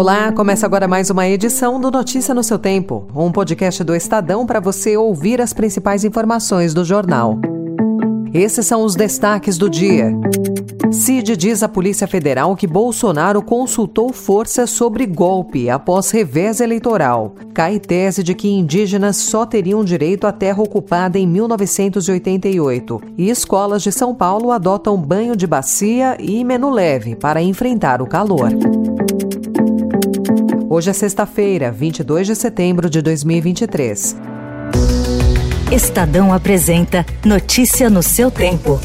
Olá, começa agora mais uma edição do Notícia no seu Tempo, um podcast do Estadão para você ouvir as principais informações do jornal. Esses são os destaques do dia. Cid diz à Polícia Federal que Bolsonaro consultou forças sobre golpe após revés eleitoral. Cai tese de que indígenas só teriam direito à terra ocupada em 1988. E escolas de São Paulo adotam banho de bacia e menu leve para enfrentar o calor. Hoje é sexta-feira, 22 de setembro de 2023. Estadão apresenta Notícia no seu tempo.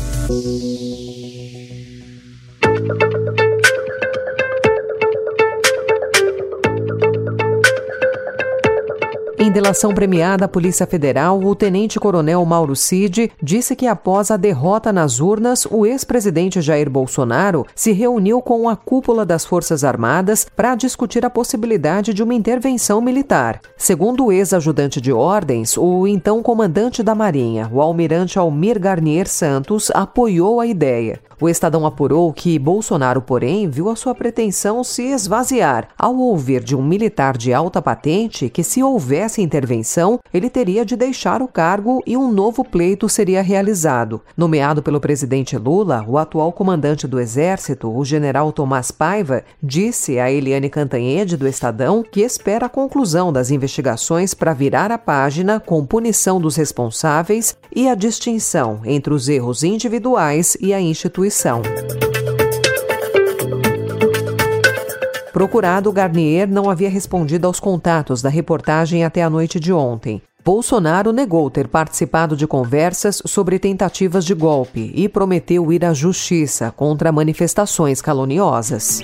Em delação premiada à Polícia Federal, o tenente-coronel Mauro Cid disse que após a derrota nas urnas, o ex-presidente Jair Bolsonaro se reuniu com a cúpula das Forças Armadas para discutir a possibilidade de uma intervenção militar. Segundo o ex-ajudante de ordens, o então comandante da Marinha, o almirante Almir Garnier Santos, apoiou a ideia. O Estadão apurou que Bolsonaro, porém, viu a sua pretensão se esvaziar ao ouvir de um militar de alta patente que, se houvesse intervenção, ele teria de deixar o cargo e um novo pleito seria realizado. Nomeado pelo presidente Lula, o atual comandante do Exército, o general Tomás Paiva, disse a Eliane Cantanhede do Estadão que espera a conclusão das investigações para virar a página com punição dos responsáveis e a distinção entre os erros individuais e a instituição Procurado, Garnier não havia respondido aos contatos da reportagem até a noite de ontem. Bolsonaro negou ter participado de conversas sobre tentativas de golpe e prometeu ir à justiça contra manifestações caluniosas.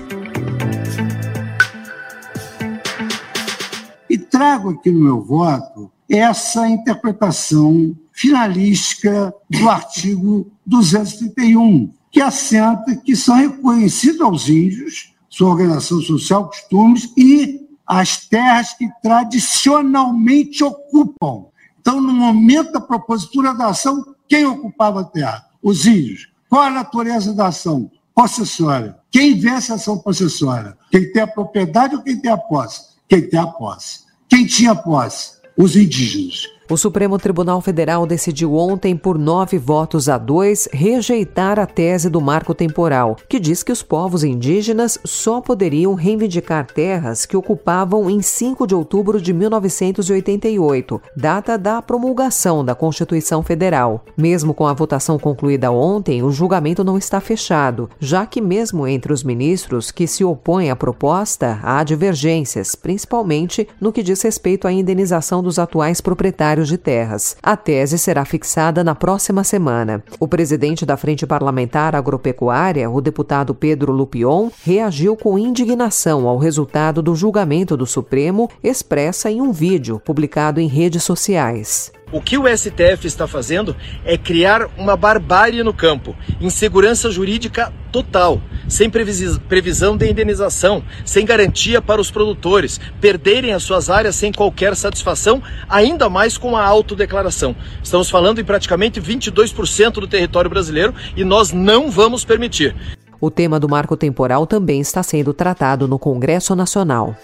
E trago aqui no meu voto essa interpretação finalística do artigo 231, que assenta que são reconhecidos aos índios sua organização social, costumes e as terras que tradicionalmente ocupam. Então, no momento da propositura da ação, quem ocupava a terra? Os índios. Qual a natureza da ação? Possessória. Quem vence a ação possessória? Quem tem a propriedade ou quem tem a posse? Quem tem a posse. Quem tinha posse? Os indígenas. O Supremo Tribunal Federal decidiu ontem, por nove votos a dois, rejeitar a tese do marco temporal, que diz que os povos indígenas só poderiam reivindicar terras que ocupavam em 5 de outubro de 1988, data da promulgação da Constituição Federal. Mesmo com a votação concluída ontem, o julgamento não está fechado, já que, mesmo entre os ministros que se opõem à proposta, há divergências, principalmente no que diz respeito à indenização dos atuais proprietários de terras. A tese será fixada na próxima semana. O presidente da Frente Parlamentar Agropecuária, o deputado Pedro Lupion, reagiu com indignação ao resultado do julgamento do Supremo, expressa em um vídeo publicado em redes sociais. O que o STF está fazendo é criar uma barbárie no campo, insegurança jurídica total, sem previsão de indenização, sem garantia para os produtores, perderem as suas áreas sem qualquer satisfação, ainda mais com a autodeclaração. Estamos falando em praticamente 22% do território brasileiro e nós não vamos permitir. O tema do marco temporal também está sendo tratado no Congresso Nacional.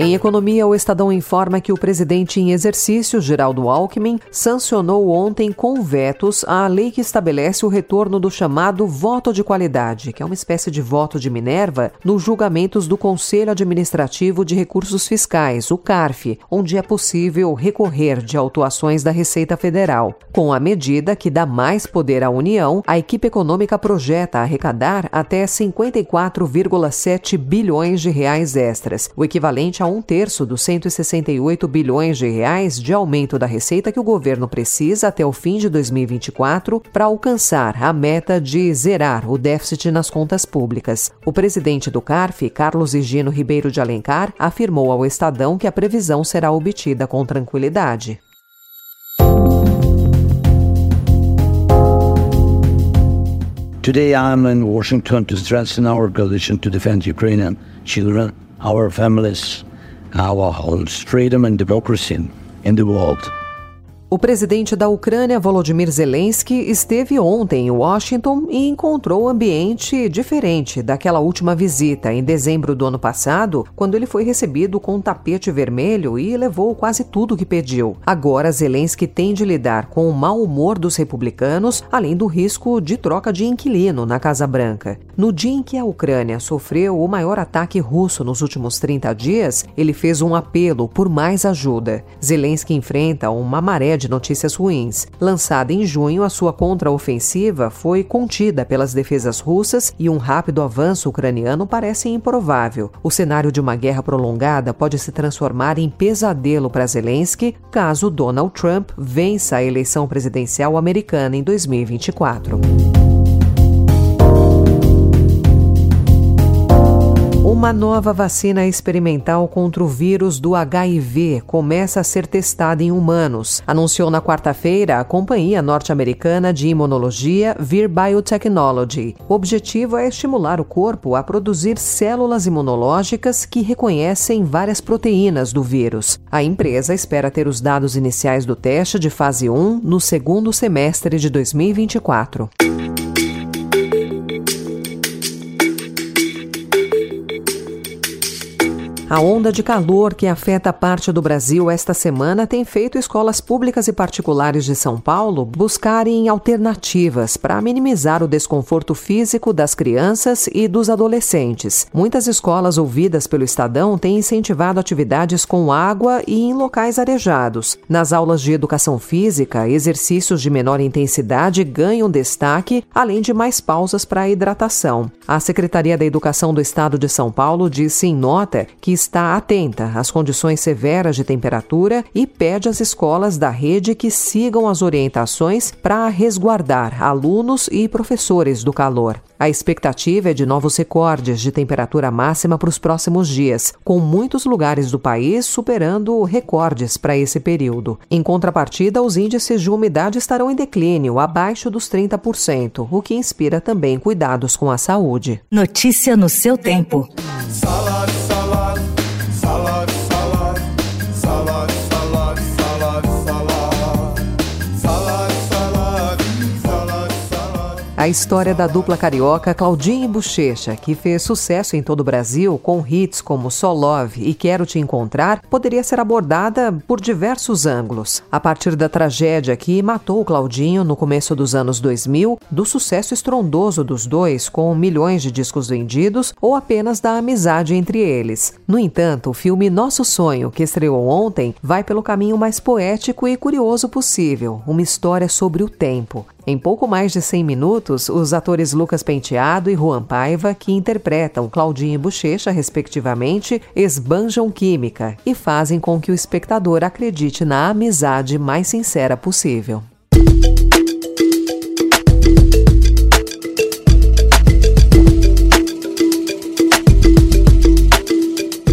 Em economia, o Estadão informa que o presidente em exercício, Geraldo Alckmin, sancionou ontem com vetos a lei que estabelece o retorno do chamado voto de qualidade, que é uma espécie de voto de Minerva, nos julgamentos do Conselho Administrativo de Recursos Fiscais, o CARF, onde é possível recorrer de autuações da Receita Federal. Com a medida que dá mais poder à União, a equipe econômica projeta arrecadar até 54,7 bilhões de reais extras, o equivalente a um terço dos 168 bilhões de reais de aumento da receita que o governo precisa até o fim de 2024 para alcançar a meta de zerar o déficit nas contas públicas. O presidente do CARF, Carlos Higino Ribeiro de Alencar, afirmou ao Estadão que a previsão será obtida com tranquilidade. Today I'm in Washington to strengthen our coalition to defend Ukrainian children, our families, our freedom and democracy in the world. O presidente da Ucrânia, Volodymyr Zelensky, esteve ontem em Washington e encontrou ambiente diferente daquela última visita em dezembro do ano passado, quando ele foi recebido com um tapete vermelho e levou quase tudo que pediu. Agora, Zelensky tem de lidar com o mau humor dos republicanos, além do risco de troca de inquilino na Casa Branca. No dia em que a Ucrânia sofreu o maior ataque russo nos últimos 30 dias, ele fez um apelo por mais ajuda. Zelensky enfrenta uma maré de notícias ruins. Lançada em junho, a sua contraofensiva foi contida pelas defesas russas e um rápido avanço ucraniano parece improvável. O cenário de uma guerra prolongada pode se transformar em pesadelo para Zelensky caso Donald Trump vença a eleição presidencial americana em 2024. Uma nova vacina experimental contra o vírus do HIV começa a ser testada em humanos, anunciou na quarta-feira a companhia norte-americana de imunologia Vir Biotechnology. O objetivo é estimular o corpo a produzir células imunológicas que reconhecem várias proteínas do vírus. A empresa espera ter os dados iniciais do teste de fase 1 no segundo semestre de 2024. A onda de calor que afeta parte do Brasil esta semana tem feito escolas públicas e particulares de São Paulo buscarem alternativas para minimizar o desconforto físico das crianças e dos adolescentes. Muitas escolas ouvidas pelo Estadão têm incentivado atividades com água e em locais arejados. Nas aulas de educação física, exercícios de menor intensidade ganham destaque, além de mais pausas para hidratação. A Secretaria da Educação do Estado de São Paulo disse em nota que está atenta às condições severas de temperatura e pede às escolas da rede que sigam as orientações para resguardar alunos e professores do calor. A expectativa é de novos recordes de temperatura máxima para os próximos dias, com muitos lugares do país superando recordes para esse período. Em contrapartida, os índices de umidade estarão em declínio, abaixo dos 30%, o que inspira também cuidados com a saúde. Notícia no seu tempo. A história da dupla carioca Claudinha e Bochecha, que fez sucesso em todo o Brasil com hits como Só Love e Quero Te Encontrar, poderia ser abordada por diversos ângulos. A partir da tragédia que matou Claudinho no começo dos anos 2000, do sucesso estrondoso dos dois com milhões de discos vendidos ou apenas da amizade entre eles. No entanto, o filme Nosso Sonho, que estreou ontem, vai pelo caminho mais poético e curioso possível, uma história sobre o tempo. Em pouco mais de 100 minutos, os atores Lucas Penteado e Juan Paiva, que interpretam Claudinho e Bochecha, respectivamente, esbanjam química e fazem com que o espectador acredite na amizade mais sincera possível.